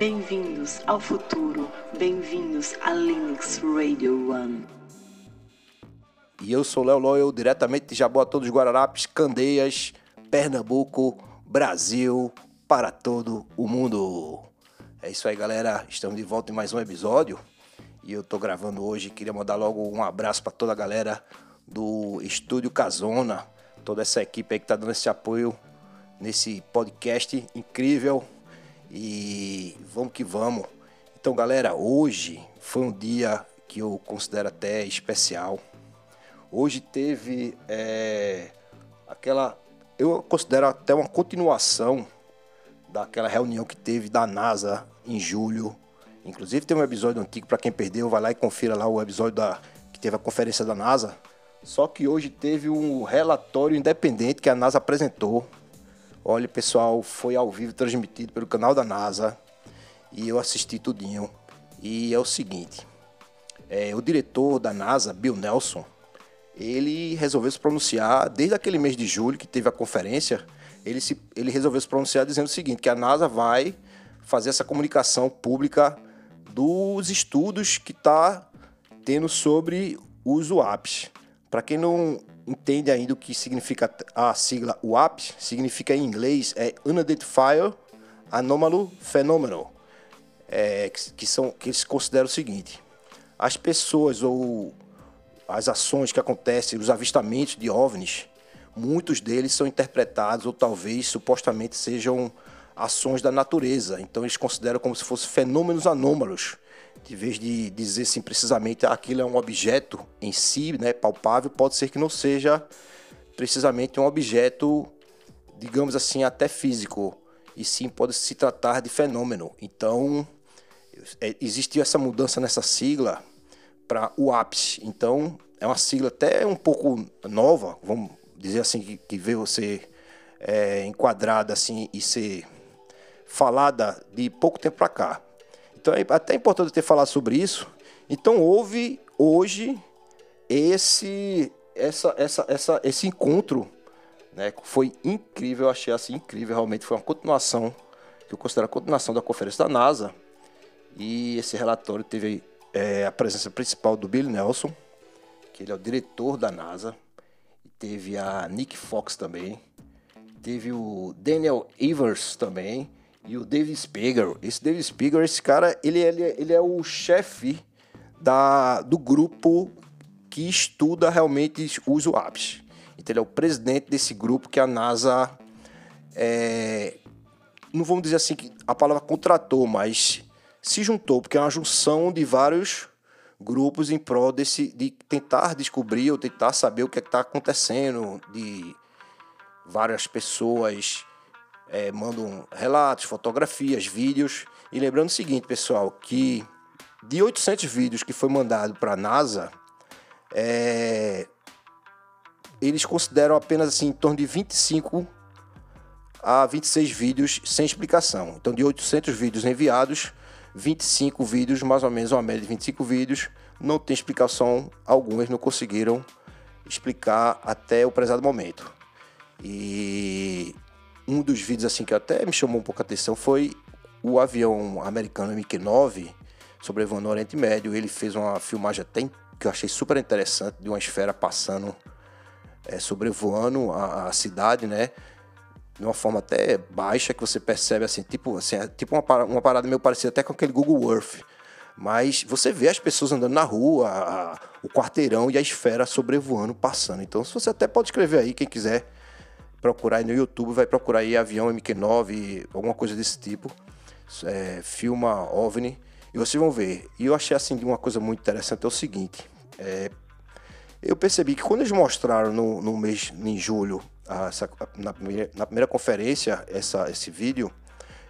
Bem-vindos ao futuro, bem-vindos a Linux Radio One. E eu sou Léo Loyal, diretamente de Jaboatão dos Guararapes, Candeias, Pernambuco, Brasil, para todo o mundo. É isso aí, galera. Estamos de volta em mais um episódio. E eu tô gravando hoje. Queria mandar logo um abraço para toda a galera do Estúdio Casona, toda essa equipe aí que tá dando esse apoio nesse podcast incrível. E vamos que vamos. Então, galera, hoje foi um dia que eu considero até especial. Hoje teve é, aquela. Eu considero até uma continuação daquela reunião que teve da NASA em julho. Inclusive tem um episódio antigo para quem perdeu, vai lá e confira lá o episódio da que teve a conferência da NASA. Só que hoje teve um relatório independente que a NASA apresentou. Olha, pessoal, foi ao vivo transmitido pelo canal da NASA e eu assisti tudinho. E é o seguinte, é, o diretor da NASA, Bill Nelson, ele resolveu se pronunciar desde aquele mês de julho que teve a conferência. Ele, se, ele resolveu se pronunciar dizendo o seguinte: que a NASA vai fazer essa comunicação pública dos estudos que está tendo sobre os UAPs. Para quem não entende ainda o que significa a sigla UAP, significa em inglês é Unidentified Anomaly Phenomenon, é, que, são, que eles consideram o seguinte: as pessoas ou as ações que acontecem, os avistamentos de OVNIs, muitos deles são interpretados ou talvez supostamente sejam ações da natureza. Então eles consideram como se fossem fenômenos anômalos. De vez de dizer assim precisamente aquilo é um objeto em si, né, palpável, pode ser que não seja precisamente um objeto, digamos assim, até físico, e sim pode se tratar de fenômeno. Então, é, existiu essa mudança nessa sigla para o ápice. Então, é uma sigla até um pouco nova, vamos dizer assim, que, que veio ser é, enquadrada assim e ser falada de pouco tempo para cá. Então, é até importante ter falado sobre isso. Então, houve hoje esse, essa, essa, essa, esse encontro, né? Foi incrível, eu achei assim incrível, realmente foi uma continuação, que eu considero a continuação da conferência da NASA. E esse relatório teve é, a presença principal do Bill Nelson, que ele é o diretor da NASA. Teve a Nick Fox também. Teve o Daniel Evers também. E o David Spiegel. Esse David Spiegel, esse cara, ele, ele, ele é o chefe da, do grupo que estuda realmente os UAPs. Então ele é o presidente desse grupo que a NASA é, não vamos dizer assim que a palavra contratou, mas se juntou, porque é uma junção de vários grupos em prol desse, de tentar descobrir ou tentar saber o que é está acontecendo, de várias pessoas é, mandam relatos, fotografias, vídeos. E lembrando o seguinte, pessoal, que de 800 vídeos que foi mandado para a NASA, é, eles consideram apenas assim, em torno de 25 a 26 vídeos sem explicação. Então, de 800 vídeos enviados, 25 vídeos, mais ou menos uma média de 25 vídeos, não tem explicação alguma, eles não conseguiram explicar até o prezado momento. E um dos vídeos assim que até me chamou um pouco a atenção foi o avião americano MQ-9 sobrevoando o Oriente Médio. Ele fez uma filmagem até que eu achei super interessante de uma esfera passando, é, sobrevoando a, a cidade, né? de uma forma até baixa que você percebe assim, tipo, assim, é tipo uma, uma parada meio parecida até com aquele Google Earth. Mas você vê as pessoas andando na rua, a, o quarteirão e a esfera sobrevoando, passando. Então, se você até pode escrever aí, quem quiser procurar aí no YouTube, vai procurar aí avião MQ-9, alguma coisa desse tipo. É, filma OVNI e vocês vão ver. E eu achei assim uma coisa muito interessante é o seguinte. É, eu percebi que quando eles mostraram no, no mês, em julho, essa, na, primeira, na primeira conferência, essa, esse vídeo,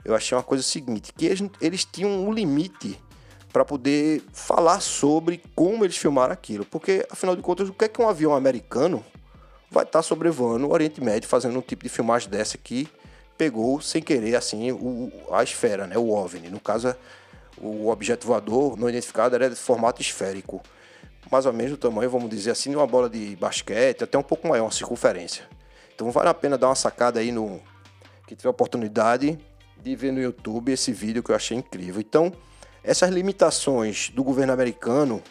eu achei uma coisa seguinte, que eles, eles tinham um limite para poder falar sobre como eles filmaram aquilo. Porque, afinal de contas, o que é que um avião americano vai estar tá sobrevoando o Oriente Médio fazendo um tipo de filmagem dessa que pegou sem querer assim o, a esfera, né, o OVNI. No caso, o objeto voador não identificado era de formato esférico, mais ou menos do tamanho, vamos dizer assim, de uma bola de basquete, até um pouco maior, uma circunferência. Então vale a pena dar uma sacada aí no que tiver oportunidade de ver no YouTube esse vídeo que eu achei incrível. Então, essas limitações do governo americano,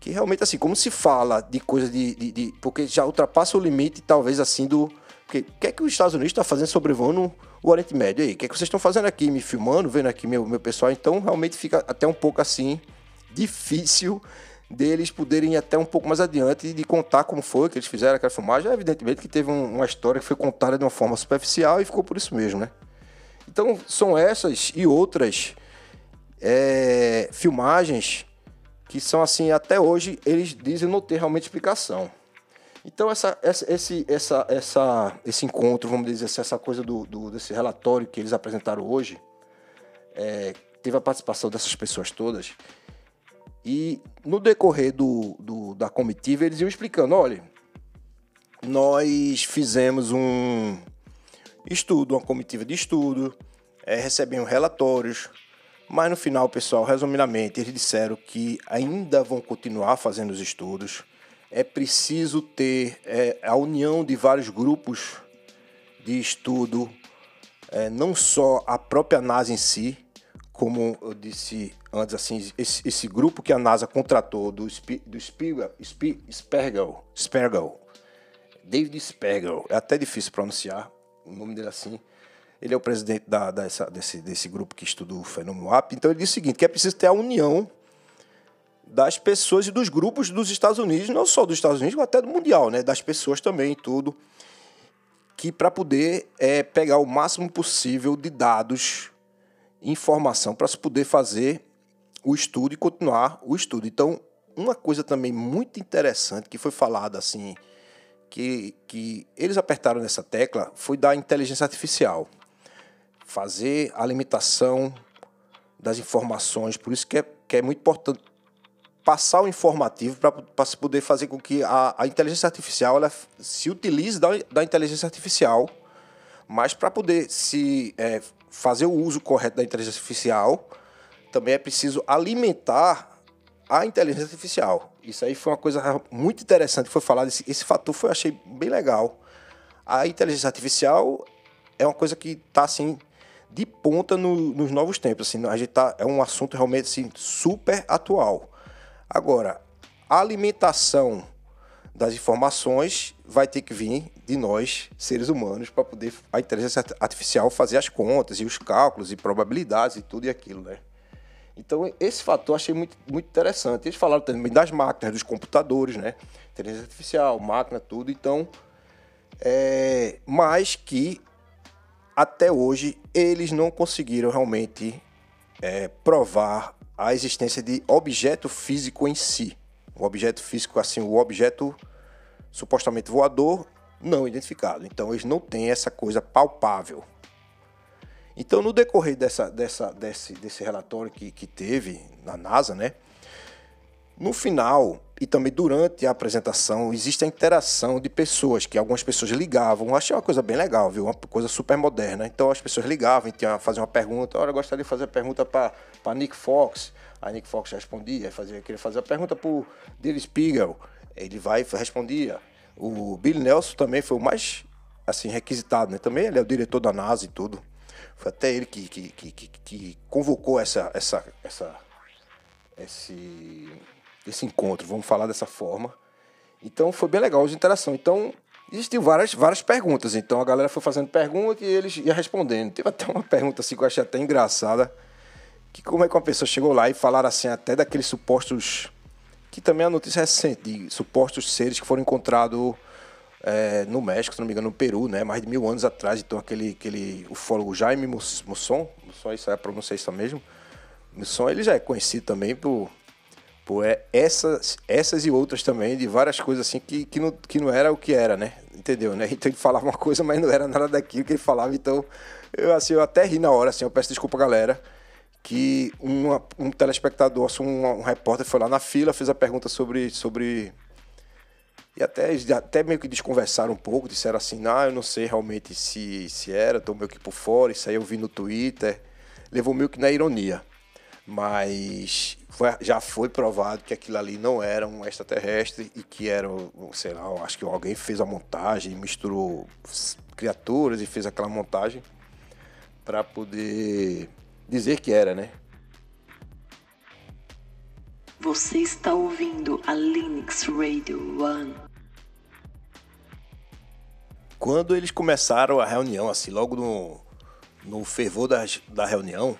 que realmente, assim, como se fala de coisa de. de, de porque já ultrapassa o limite, talvez, assim, do. Porque o que é que os Estados Unidos está fazendo sobrevoando o Oriente Médio aí? O que é que vocês estão fazendo aqui, me filmando, vendo aqui meu, meu pessoal? Então, realmente fica até um pouco assim, difícil deles poderem ir até um pouco mais adiante de contar como foi que eles fizeram aquela filmagem. Evidentemente que teve um, uma história que foi contada de uma forma superficial e ficou por isso mesmo, né? Então, são essas e outras é, filmagens que são assim, até hoje eles dizem não ter realmente explicação. Então essa, essa, esse, essa, essa, esse encontro, vamos dizer assim, essa coisa do, do desse relatório que eles apresentaram hoje, é, teve a participação dessas pessoas todas. E no decorrer do, do, da comitiva eles iam explicando, olha, nós fizemos um estudo, uma comitiva de estudo, é, recebemos relatórios, mas no final, pessoal, resumidamente, eles disseram que ainda vão continuar fazendo os estudos. É preciso ter é, a união de vários grupos de estudo, é, não só a própria NASA em si, como eu disse antes, assim, esse, esse grupo que a NASA contratou do, do Spiegel, David Spergel, é até difícil pronunciar o nome dele assim, ele é o presidente da, dessa, desse, desse grupo que estuda o fenômeno AP. Então ele diz o seguinte, que é preciso ter a união das pessoas e dos grupos dos Estados Unidos, não só dos Estados Unidos, mas até do mundial, né? Das pessoas também, tudo, que para poder é, pegar o máximo possível de dados, informação, para se poder fazer o estudo e continuar o estudo. Então, uma coisa também muito interessante que foi falada assim, que, que eles apertaram nessa tecla, foi da inteligência artificial fazer a limitação das informações. Por isso que é, que é muito importante passar o informativo para se poder fazer com que a, a inteligência artificial ela se utilize da, da inteligência artificial, mas para poder se é, fazer o uso correto da inteligência artificial, também é preciso alimentar a inteligência artificial. Isso aí foi uma coisa muito interessante foi falado. Esse, esse fator foi achei bem legal. A inteligência artificial é uma coisa que está assim de ponta no, nos novos tempos. Assim, a gente tá, é um assunto realmente assim, super atual. Agora, a alimentação das informações vai ter que vir de nós, seres humanos, para poder a inteligência artificial fazer as contas e os cálculos e probabilidades e tudo e aquilo, né? Então, esse fator eu achei muito, muito interessante. Eles falaram também das máquinas, dos computadores, né? Inteligência artificial, máquina, tudo. Então, é, mas que até hoje eles não conseguiram realmente é, provar a existência de objeto físico em si. O objeto físico, assim, o objeto supostamente voador não identificado. Então eles não têm essa coisa palpável. Então, no decorrer dessa, dessa, desse, desse relatório que, que teve na NASA, né? No final, e também durante a apresentação, existe a interação de pessoas, que algumas pessoas ligavam. Achei uma coisa bem legal, viu? Uma coisa super moderna. Então as pessoas ligavam e faziam uma pergunta. Olha, eu gostaria de fazer a pergunta para Nick Fox. A Nick Fox respondia, fazia, queria fazer a pergunta para o Billy Spiegel. Ele vai respondia. O Bill Nelson também foi o mais assim requisitado, né? Também ele é o diretor da NASA e tudo. Foi até ele que, que, que, que, que convocou essa, essa, essa, esse esse encontro, vamos falar dessa forma. Então foi bem legal a interação. Então existiam várias, várias perguntas. Então a galera foi fazendo perguntas e eles iam respondendo. Teve até uma pergunta assim que eu achei até engraçada. Que como é que uma pessoa chegou lá e falaram assim até daqueles supostos. Que também é a notícia recente, de supostos seres que foram encontrados é, no México, se não me engano, no Peru, né? Mais de mil anos atrás. Então aquele, aquele ufólogo Jaime Musson, Musson, isso é a pronúncia isso mesmo. Musson, ele já é conhecido também por Pô, é essas, essas e outras também, de várias coisas assim que, que, não, que não era o que era, né? Entendeu, né? Então ele falava uma coisa, mas não era nada daquilo que ele falava. Então, eu, assim, eu até ri na hora, assim, eu peço desculpa, galera, que uma, um telespectador, assim, um, um repórter foi lá na fila, fez a pergunta sobre. sobre e até, até meio que desconversaram um pouco, disseram assim, ah, eu não sei realmente se, se era, tô meio que por fora, isso aí eu vi no Twitter. Levou meio que na ironia. Mas foi, já foi provado que aquilo ali não era um extraterrestre e que era, sei lá, acho que alguém fez a montagem, misturou criaturas e fez aquela montagem para poder dizer que era, né? Você está ouvindo a Linux Radio One. Quando eles começaram a reunião, assim, logo no, no fervor da, da reunião,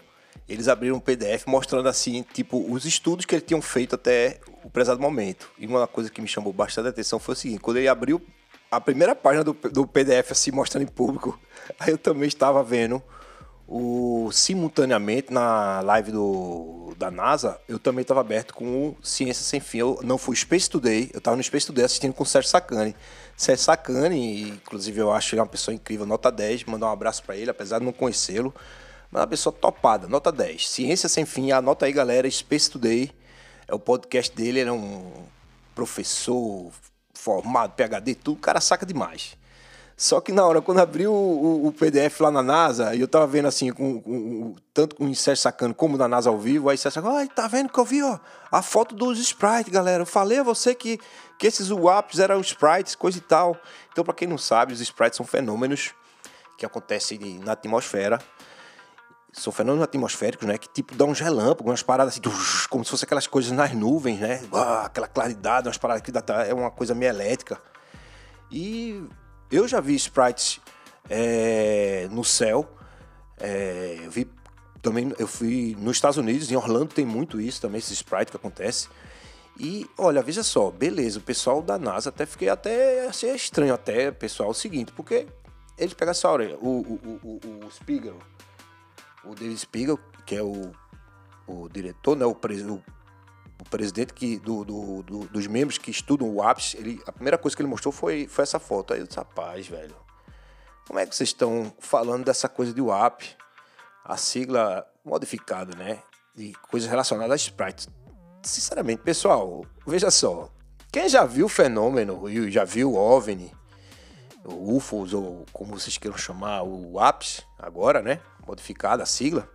eles abriram um PDF mostrando assim, tipo, os estudos que eles tinham feito até o prezado momento. E uma coisa que me chamou bastante atenção foi o seguinte, quando ele abriu a primeira página do, do PDF assim, mostrando em público, aí eu também estava vendo o simultaneamente na live do, da NASA, eu também estava aberto com o Ciência Sem Fim. Eu não fui Space Today, eu estava no Space Today assistindo com o Sérgio Sacani. Sérgio Sacani, inclusive eu acho ele uma pessoa incrível, nota 10, mandar um abraço para ele, apesar de não conhecê-lo. Mas é uma pessoa topada, nota 10. Ciência Sem Fim, anota aí, galera. Space Today é o podcast dele. Ele é um professor formado, PHD, tudo. O cara saca demais. Só que na hora, quando abriu o, o, PDF lá na NASA, e eu tava vendo assim, com, com, tanto com o Sérgio Sacano como na NASA ao vivo, aí Sérgio Sacano, ai, tá vendo que eu vi, ó, a foto dos sprites, galera. Eu falei a você que, que esses WAPs eram sprites, coisa e tal. Então, para quem não sabe, os sprites são fenômenos que acontecem na atmosfera são fenômenos atmosféricos, né? Que tipo dá um relâmpago, umas paradas assim, como se fosse aquelas coisas nas nuvens, né? Ah, aquela claridade, umas paradas que dá, é uma coisa meio elétrica. E eu já vi sprites é, no céu. É, eu vi também, eu fui nos Estados Unidos, em Orlando tem muito isso também, esse sprite que acontece. E olha, veja só, beleza, o pessoal da NASA até fiquei até achei estranho até, pessoal, o seguinte, porque eles pegam essa hora, o, o, o, o Spiegel, o David Spiegel, que é o, o diretor, né, o, pres, o, o presidente que, do, do, do, dos membros que estudam o APS, ele, a primeira coisa que ele mostrou foi, foi essa foto. Aí eu disse, rapaz, velho, como é que vocês estão falando dessa coisa de WAP, a sigla modificada, né, de coisas relacionadas a sprites? Sinceramente, pessoal, veja só, quem já viu o fenômeno e já viu o OVNI, o UFOs, ou como vocês queiram chamar, o APS, agora, né? Modificada a sigla,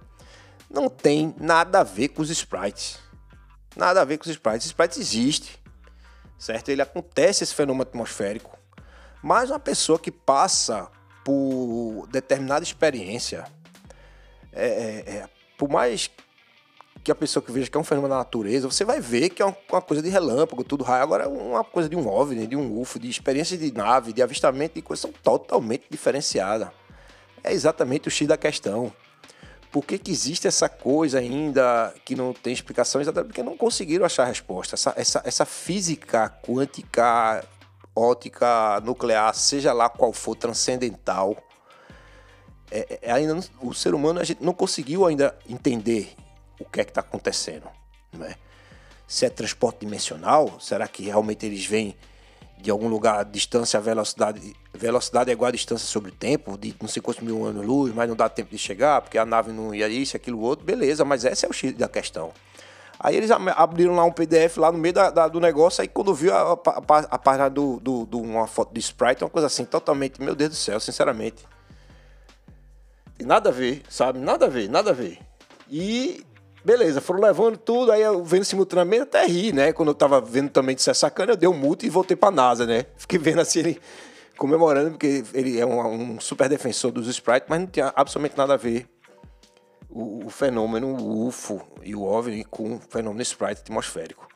não tem nada a ver com os sprites. Nada a ver com os sprites. Os sprites existe, certo? Ele acontece esse fenômeno atmosférico, mas uma pessoa que passa por determinada experiência, é, é, é, por mais que a pessoa que veja que é um fenômeno da natureza, você vai ver que é uma, coisa de relâmpago, tudo raio. Agora, uma coisa de um OVNI, de um UFO, de experiência de nave, de avistamento, de coisas são totalmente diferenciadas. É exatamente o X da questão. Por que, que existe essa coisa ainda que não tem explicação? Exatamente porque não conseguiram achar a resposta. Essa, essa, essa física quântica, ótica, nuclear, seja lá qual for, transcendental, é, é, ainda o ser humano a gente não conseguiu ainda entender o que é que está acontecendo. Não é? Se é transporte dimensional, será que realmente eles vêm de algum lugar, distância, velocidade, velocidade é igual a distância sobre o tempo, de não sei quantos mil anos-luz, mas não dá tempo de chegar, porque a nave não ia isso, aquilo, outro, beleza, mas esse é o X da questão. Aí eles abriram lá um PDF lá no meio da, da, do negócio, aí quando viu a, a, a página do, do, do, uma foto de Sprite, uma coisa assim, totalmente, meu Deus do céu, sinceramente. Tem nada a ver, sabe? Nada a ver, nada a ver. E Beleza, foram levando tudo, aí eu vendo simultaneamente até ri, né? Quando eu tava vendo também de ser sacana, eu dei um multa e voltei pra NASA, né? Fiquei vendo assim ele comemorando, porque ele é um, um super defensor dos sprites, mas não tinha absolutamente nada a ver o, o fenômeno UFO e o OVNI com o fenômeno sprite atmosférico.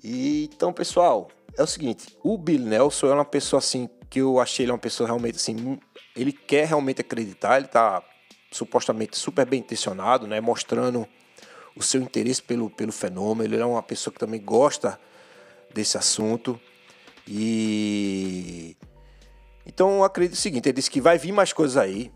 E, então, pessoal, é o seguinte, o Bill Nelson é uma pessoa assim, que eu achei ele uma pessoa realmente assim, ele quer realmente acreditar, ele tá supostamente super bem intencionado, né? Mostrando o seu interesse pelo, pelo fenômeno. Ele é uma pessoa que também gosta desse assunto. E. Então, eu acredito o seguinte: ele disse que vai vir mais coisas aí.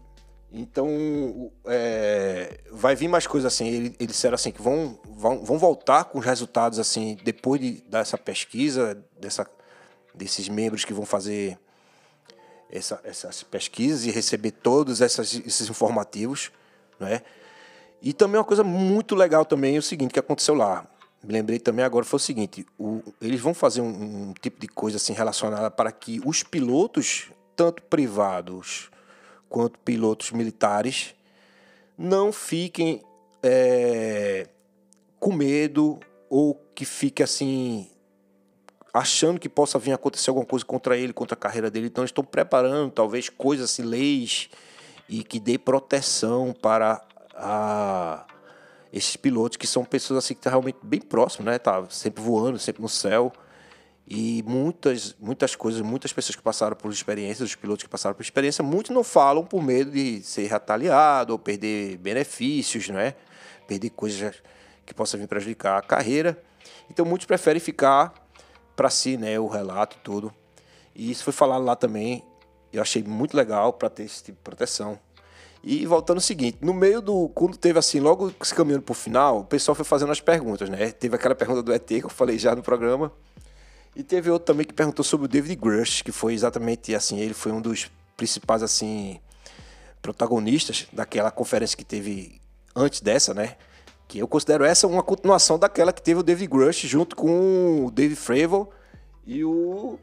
Então, é, vai vir mais coisas assim. Ele, eles disseram assim que vão, vão, vão voltar com os resultados assim depois de, dessa pesquisa, dessa, desses membros que vão fazer essa, essas pesquisas e receber todos essas, esses informativos, não é? E também uma coisa muito legal também é o seguinte que aconteceu lá. Me lembrei também agora foi o seguinte: o, eles vão fazer um, um, tipo de coisa assim relacionada para que os pilotos, tanto privados quanto pilotos militares, não fiquem é, com medo ou que fique assim achando que possa vir acontecer alguma coisa contra ele, contra a carreira dele. Então eles estão preparando talvez coisas assim, leis e que dê proteção para a, esses pilotos que são pessoas assim que estão realmente bem próximos, né? Tá sempre voando, sempre no céu. E muitas, muitas coisas, muitas pessoas que passaram por experiências, os pilotos que passaram por experiência, muitos não falam por medo de ser retaliado ou perder benefícios, não é? Perder coisas que possam vir prejudicar a carreira. Então muitos preferem ficar para si, né, o relato e tudo. E isso foi falado lá também. Eu achei muito legal para ter esse tipo de proteção. E voltando ao seguinte, no meio do. Quando teve assim, logo se caminhando pro final, o pessoal foi fazendo as perguntas, né? Teve aquela pergunta do ET que eu falei já no programa. E teve outro também que perguntou sobre o David Grush, que foi exatamente assim, ele foi um dos principais assim protagonistas daquela conferência que teve antes dessa, né? Que eu considero essa uma continuação daquela que teve o David Grush junto com o David Fravel e o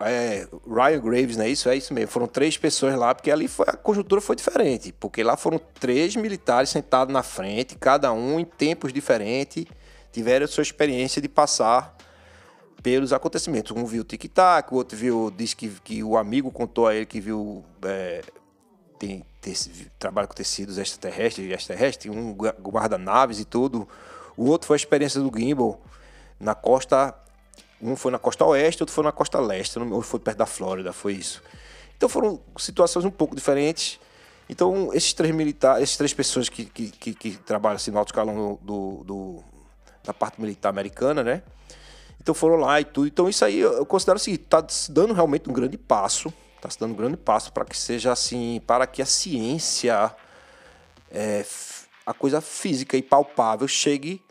é, Ryan Graves, né? Isso é isso mesmo. Foram três pessoas lá, porque ali foi, a conjuntura foi diferente. Porque lá foram três militares sentados na frente, cada um em tempos diferentes, tiveram sua experiência de passar pelos acontecimentos. Um viu tic-tac, o outro viu, disse que, que o amigo contou a ele que viu. É, tem, trabalha com tecidos extraterrestres extraterrestres, um guarda naves e tudo. O outro foi a experiência do Gimbal na costa. Um foi na costa oeste, outro foi na costa leste, ou foi perto da Flórida, foi isso. Então foram situações um pouco diferentes. Então, esses três militares, essas três pessoas que, que, que, que trabalham assim, no alto escalão do, do, da parte militar americana, né? Então foram lá e tudo. Então isso aí eu considero assim, está se dando realmente um grande passo, está se dando um grande passo para que seja assim, para que a ciência, é, a coisa física e palpável chegue,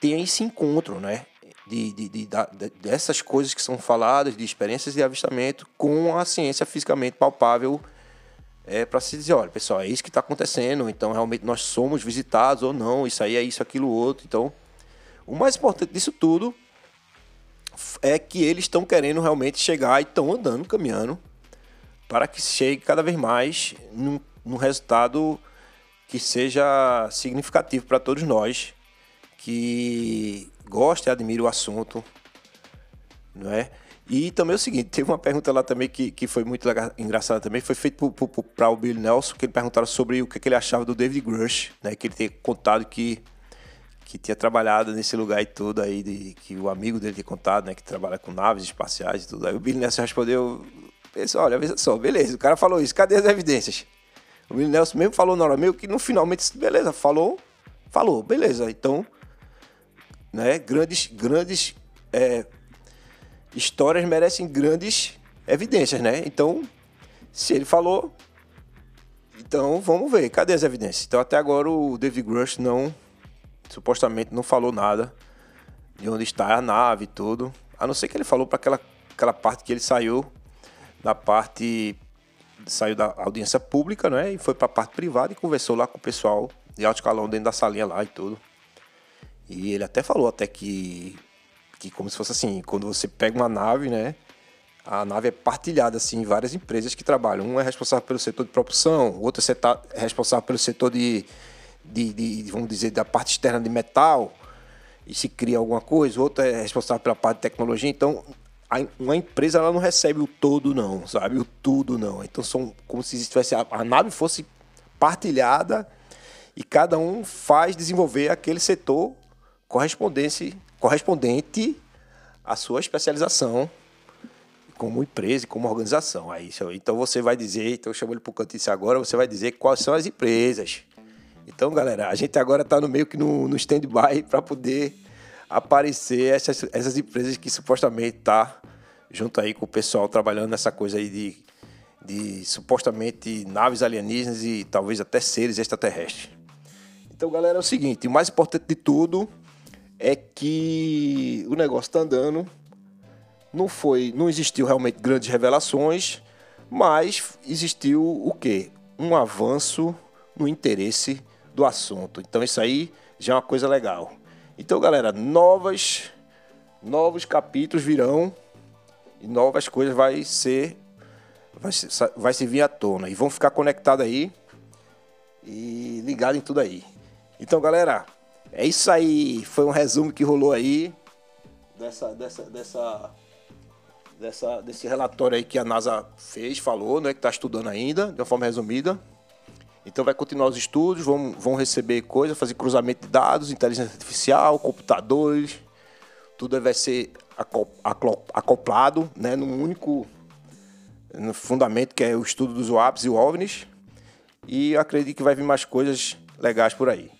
tenha esse encontro, né? De, de, de, de, dessas coisas que são faladas, de experiências de avistamento, com a ciência fisicamente palpável, é, para se dizer, olha, pessoal, é isso que está acontecendo, então realmente nós somos visitados ou não, isso aí é isso, aquilo, outro. Então, o mais importante disso tudo é que eles estão querendo realmente chegar e estão andando, caminhando, para que chegue cada vez mais num, num resultado que seja significativo para todos nós, que gosta e admira o assunto, não é? E também é o seguinte, teve uma pergunta lá também que, que foi muito engraçada também, foi feito para o Bill Nelson, que ele perguntaram sobre o que, que ele achava do David Grush, né? Que ele tem contado que que tinha trabalhado nesse lugar e tudo aí, de, que o amigo dele tinha contado, né, que trabalha com naves espaciais e tudo. Aí o Billy Nelson respondeu, pensou, olha, só, beleza, o cara falou isso, cadê as evidências? O Billy Nelson mesmo falou na hora meio que no finalmente, beleza, falou, falou, beleza, então, né, grandes, grandes é, histórias merecem grandes evidências, né? Então, se ele falou, então vamos ver, cadê as evidências? Então até agora o David Grush não supostamente não falou nada de onde está a nave e tudo. A não ser que ele falou para aquela, aquela parte que ele saiu da parte. saiu da audiência pública, né? E foi para a parte privada e conversou lá com o pessoal de alto escalão dentro da salinha lá e tudo. E ele até falou até que. que como se fosse assim, quando você pega uma nave, né? A nave é partilhada assim, em várias empresas que trabalham. Um é responsável pelo setor de propulsão, outro é responsável pelo setor de de, de, vamos dizer, da parte externa de metal e se cria alguma coisa, outro é responsável pela parte de tecnologia. Então, uma empresa ela não recebe o todo, não, sabe? O tudo, não. Então, são como se tivesse a, a nave fosse partilhada e cada um faz desenvolver aquele setor correspondente, correspondente à sua especialização como empresa e como organização. Aí, então você vai dizer, então eu chamo ele para o canto agora, você vai dizer quais são as empresas então, galera, a gente agora está no meio que no, no stand-by para poder aparecer essas, essas empresas que supostamente tá junto aí com o pessoal trabalhando nessa coisa aí de, de supostamente naves alienígenas e talvez até seres extraterrestres. Então, galera, é o seguinte, o mais importante de tudo é que o negócio está andando. Não foi, não existiu realmente grandes revelações, mas existiu o quê? Um avanço no interesse do assunto. Então isso aí já é uma coisa legal. Então, galera, novas novos capítulos virão e novas coisas vai ser vai, vai se vir à tona e vão ficar conectados aí e ligados em tudo aí. Então, galera, é isso aí. Foi um resumo que rolou aí dessa dessa dessa dessa desse relatório aí que a NASA fez, falou, né, que está estudando ainda, de uma forma resumida. Então vai continuar os estudos, vão, vão receber coisas, fazer cruzamento de dados, inteligência artificial, computadores, tudo vai ser acoplado né, num único fundamento que é o estudo dos WAPs e OVNIs. E acredito que vai vir mais coisas legais por aí.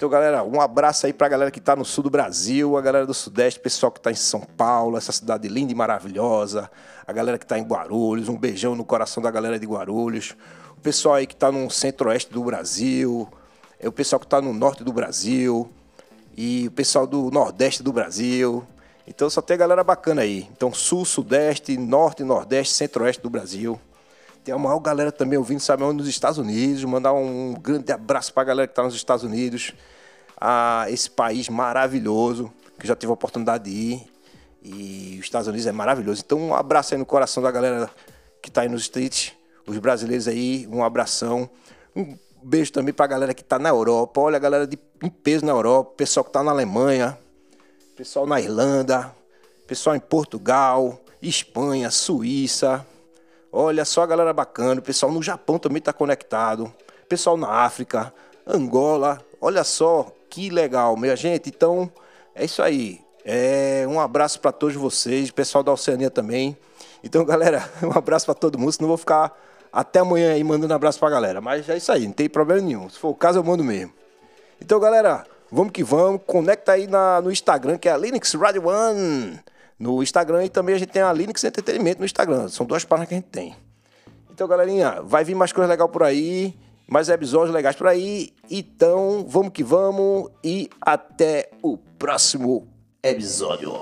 Então, galera, um abraço aí pra galera que tá no sul do Brasil, a galera do Sudeste, pessoal que tá em São Paulo, essa cidade linda e maravilhosa, a galera que tá em Guarulhos, um beijão no coração da galera de Guarulhos, o pessoal aí que tá no centro-oeste do Brasil, é o pessoal que tá no norte do Brasil e o pessoal do nordeste do Brasil. Então só tem galera bacana aí. Então sul, sudeste, norte, nordeste, centro-oeste do Brasil. Tem a maior galera também ouvindo, sabe? Nos Estados Unidos. Mandar um grande abraço para a galera que está nos Estados Unidos. A esse país maravilhoso, que já tive a oportunidade de ir. E os Estados Unidos é maravilhoso. Então, um abraço aí no coração da galera que está aí nos streets. Os brasileiros aí, um abração. Um beijo também para a galera que está na Europa. Olha a galera de em peso na Europa. Pessoal que está na Alemanha. Pessoal na Irlanda. Pessoal em Portugal. Espanha, Suíça. Olha só a galera bacana, o pessoal no Japão também está conectado, pessoal na África, Angola, olha só que legal, minha gente. Então é isso aí. É, um abraço para todos vocês, pessoal da Oceania também. Então, galera, um abraço para todo mundo, senão vou ficar até amanhã aí mandando abraço pra galera. Mas é isso aí, não tem problema nenhum. Se for o caso, eu mando mesmo. Então, galera, vamos que vamos. Conecta aí na, no Instagram, que é a Linux Radio One no Instagram e também a gente tem a Linux Entretenimento no Instagram. São duas páginas que a gente tem. Então, galerinha, vai vir mais coisas legais por aí, mais episódios legais por aí. Então, vamos que vamos e até o próximo episódio.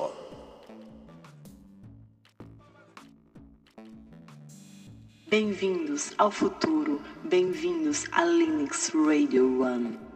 Bem-vindos ao futuro, bem-vindos a Linux Radio One.